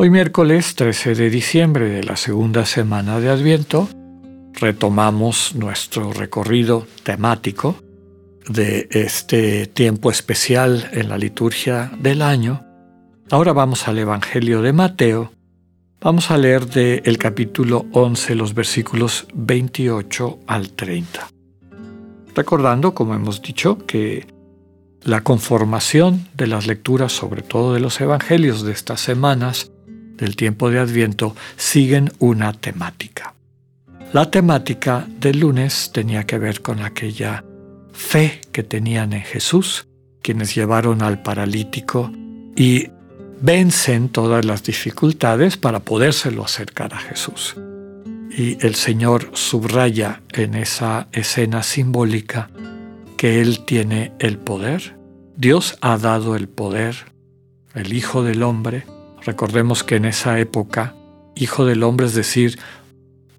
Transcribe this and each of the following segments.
Hoy miércoles 13 de diciembre de la segunda semana de Adviento, retomamos nuestro recorrido temático de este tiempo especial en la liturgia del año. Ahora vamos al Evangelio de Mateo. Vamos a leer del capítulo 11 los versículos 28 al 30. Recordando, como hemos dicho, que la conformación de las lecturas, sobre todo de los evangelios de estas semanas, del tiempo de Adviento siguen una temática. La temática del lunes tenía que ver con aquella fe que tenían en Jesús, quienes llevaron al paralítico y vencen todas las dificultades para podérselo acercar a Jesús. Y el Señor subraya en esa escena simbólica que Él tiene el poder. Dios ha dado el poder, el Hijo del Hombre, Recordemos que en esa época, hijo del hombre, es decir,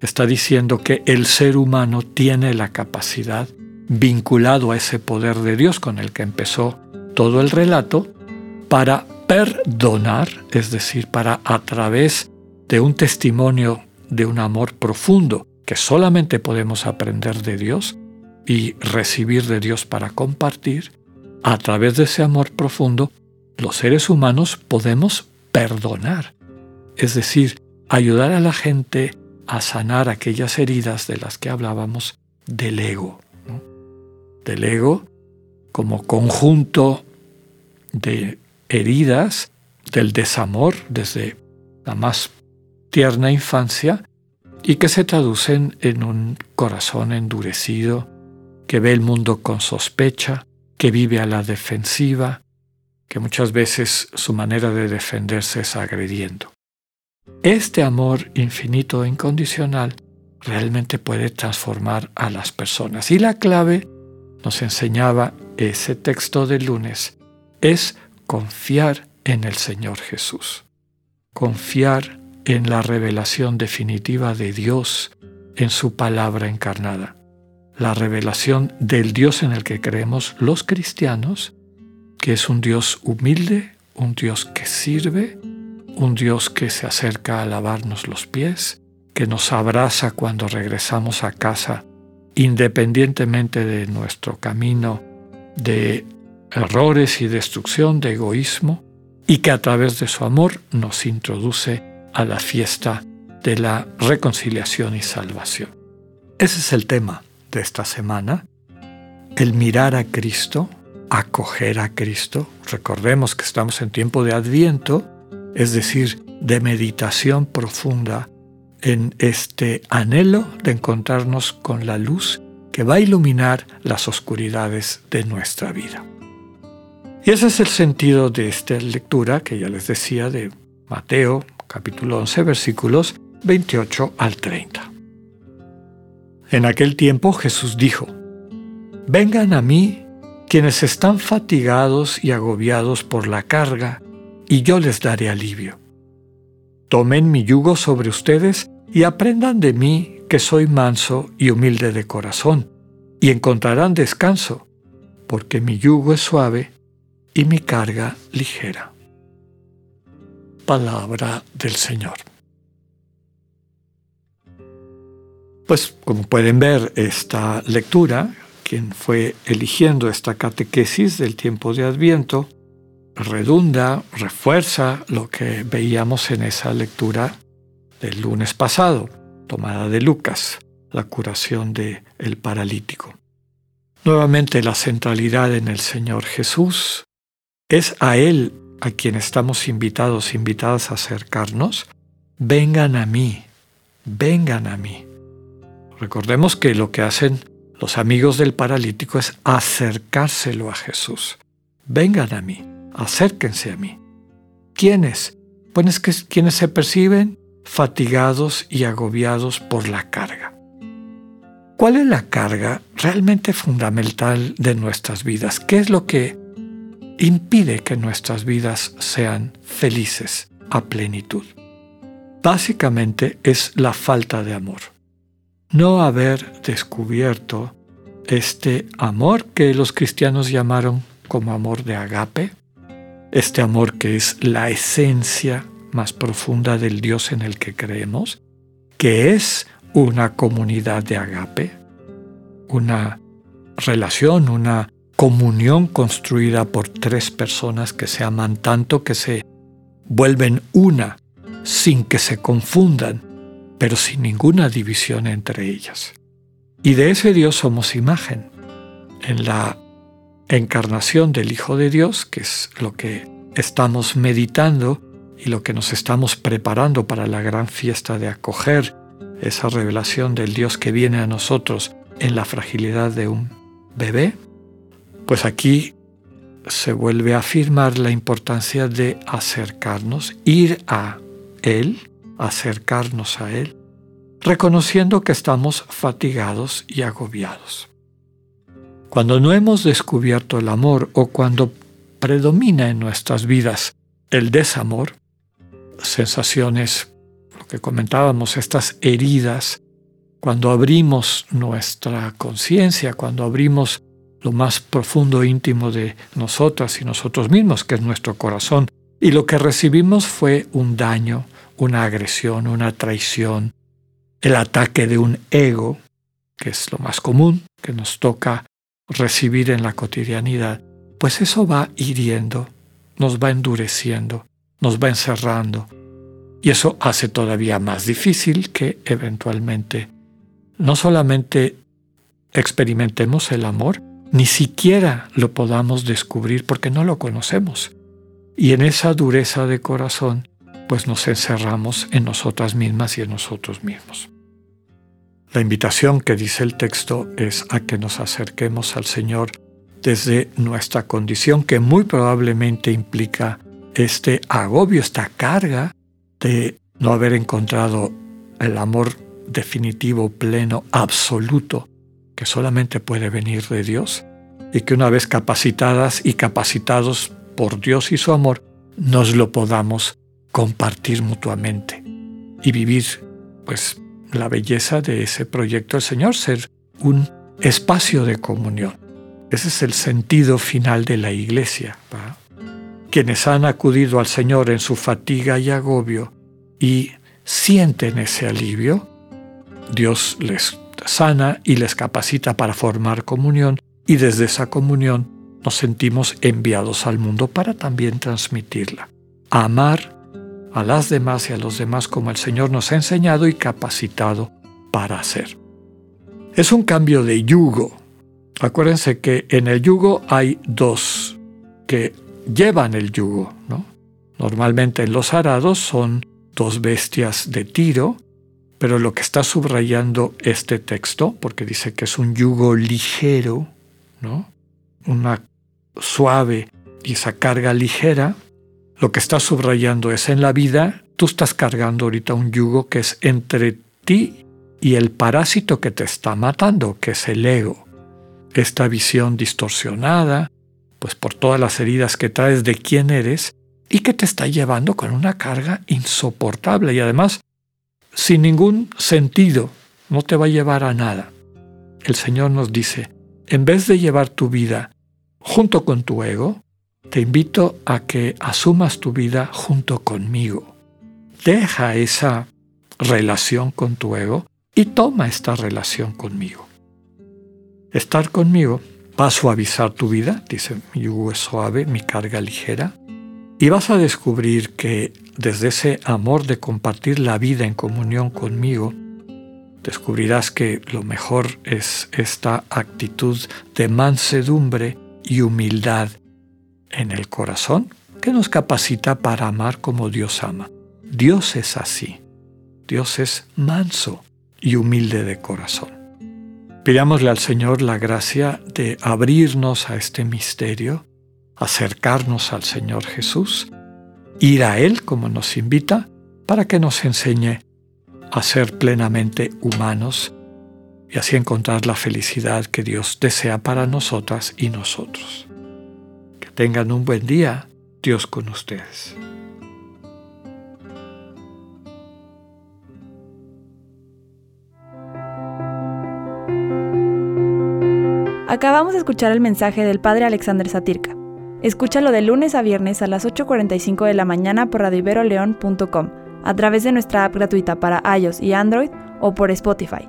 está diciendo que el ser humano tiene la capacidad, vinculado a ese poder de Dios con el que empezó todo el relato, para perdonar, es decir, para a través de un testimonio de un amor profundo que solamente podemos aprender de Dios y recibir de Dios para compartir, a través de ese amor profundo, los seres humanos podemos perdonar, es decir, ayudar a la gente a sanar aquellas heridas de las que hablábamos del ego. Del ego como conjunto de heridas del desamor desde la más tierna infancia y que se traducen en un corazón endurecido que ve el mundo con sospecha, que vive a la defensiva, que muchas veces su manera de defenderse es agrediendo. Este amor infinito e incondicional realmente puede transformar a las personas. Y la clave, nos enseñaba ese texto de lunes, es confiar en el Señor Jesús. Confiar en la revelación definitiva de Dios en su palabra encarnada. La revelación del Dios en el que creemos los cristianos que es un Dios humilde, un Dios que sirve, un Dios que se acerca a lavarnos los pies, que nos abraza cuando regresamos a casa, independientemente de nuestro camino de errores y destrucción, de egoísmo, y que a través de su amor nos introduce a la fiesta de la reconciliación y salvación. Ese es el tema de esta semana, el mirar a Cristo acoger a Cristo. Recordemos que estamos en tiempo de adviento, es decir, de meditación profunda en este anhelo de encontrarnos con la luz que va a iluminar las oscuridades de nuestra vida. Y ese es el sentido de esta lectura que ya les decía de Mateo capítulo 11 versículos 28 al 30. En aquel tiempo Jesús dijo, Vengan a mí quienes están fatigados y agobiados por la carga, y yo les daré alivio. Tomen mi yugo sobre ustedes y aprendan de mí que soy manso y humilde de corazón, y encontrarán descanso, porque mi yugo es suave y mi carga ligera. Palabra del Señor. Pues como pueden ver, esta lectura quien fue eligiendo esta catequesis del tiempo de Adviento, redunda, refuerza lo que veíamos en esa lectura del lunes pasado, tomada de Lucas, la curación del el paralítico. Nuevamente la centralidad en el Señor Jesús es a Él a quien estamos invitados, invitadas a acercarnos. Vengan a mí, vengan a mí. Recordemos que lo que hacen los amigos del paralítico es acercárselo a Jesús. Vengan a mí, acérquense a mí. ¿Quiénes? Pues que quienes se perciben fatigados y agobiados por la carga. ¿Cuál es la carga realmente fundamental de nuestras vidas? ¿Qué es lo que impide que nuestras vidas sean felices a plenitud? Básicamente es la falta de amor. No haber descubierto este amor que los cristianos llamaron como amor de agape, este amor que es la esencia más profunda del Dios en el que creemos, que es una comunidad de agape, una relación, una comunión construida por tres personas que se aman tanto que se vuelven una sin que se confundan, pero sin ninguna división entre ellas. Y de ese Dios somos imagen. En la encarnación del Hijo de Dios, que es lo que estamos meditando y lo que nos estamos preparando para la gran fiesta de acoger esa revelación del Dios que viene a nosotros en la fragilidad de un bebé, pues aquí se vuelve a afirmar la importancia de acercarnos, ir a Él, acercarnos a Él, reconociendo que estamos fatigados y agobiados. Cuando no hemos descubierto el amor o cuando predomina en nuestras vidas el desamor, sensaciones, lo que comentábamos, estas heridas, cuando abrimos nuestra conciencia, cuando abrimos lo más profundo e íntimo de nosotras y nosotros mismos, que es nuestro corazón, y lo que recibimos fue un daño, una agresión, una traición, el ataque de un ego, que es lo más común que nos toca recibir en la cotidianidad, pues eso va hiriendo, nos va endureciendo, nos va encerrando. Y eso hace todavía más difícil que eventualmente no solamente experimentemos el amor, ni siquiera lo podamos descubrir porque no lo conocemos. Y en esa dureza de corazón, pues nos encerramos en nosotras mismas y en nosotros mismos. La invitación que dice el texto es a que nos acerquemos al Señor desde nuestra condición que muy probablemente implica este agobio, esta carga de no haber encontrado el amor definitivo, pleno, absoluto, que solamente puede venir de Dios, y que una vez capacitadas y capacitados por Dios y su amor, nos lo podamos compartir mutuamente y vivir pues la belleza de ese proyecto del Señor, ser un espacio de comunión. Ese es el sentido final de la iglesia. Quienes han acudido al Señor en su fatiga y agobio y sienten ese alivio, Dios les sana y les capacita para formar comunión y desde esa comunión nos sentimos enviados al mundo para también transmitirla. amar a las demás y a los demás como el Señor nos ha enseñado y capacitado para hacer. Es un cambio de yugo. Acuérdense que en el yugo hay dos que llevan el yugo. ¿no? Normalmente en los arados son dos bestias de tiro, pero lo que está subrayando este texto, porque dice que es un yugo ligero, ¿no? una suave y esa carga ligera, lo que está subrayando es en la vida, tú estás cargando ahorita un yugo que es entre ti y el parásito que te está matando, que es el ego. Esta visión distorsionada, pues por todas las heridas que traes de quién eres y que te está llevando con una carga insoportable y además sin ningún sentido, no te va a llevar a nada. El Señor nos dice, en vez de llevar tu vida junto con tu ego, te invito a que asumas tu vida junto conmigo. Deja esa relación con tu ego y toma esta relación conmigo. Estar conmigo va a suavizar tu vida, dice, mi yugo suave, mi carga ligera, y vas a descubrir que desde ese amor de compartir la vida en comunión conmigo, descubrirás que lo mejor es esta actitud de mansedumbre y humildad en el corazón que nos capacita para amar como Dios ama. Dios es así. Dios es manso y humilde de corazón. Pidámosle al Señor la gracia de abrirnos a este misterio, acercarnos al Señor Jesús, ir a Él como nos invita, para que nos enseñe a ser plenamente humanos y así encontrar la felicidad que Dios desea para nosotras y nosotros. Que tengan un buen día, Dios con ustedes. Acabamos de escuchar el mensaje del Padre Alexander Satirka. Escúchalo de lunes a viernes a las 8.45 de la mañana por radioiberoleón.com, a través de nuestra app gratuita para iOS y Android o por Spotify.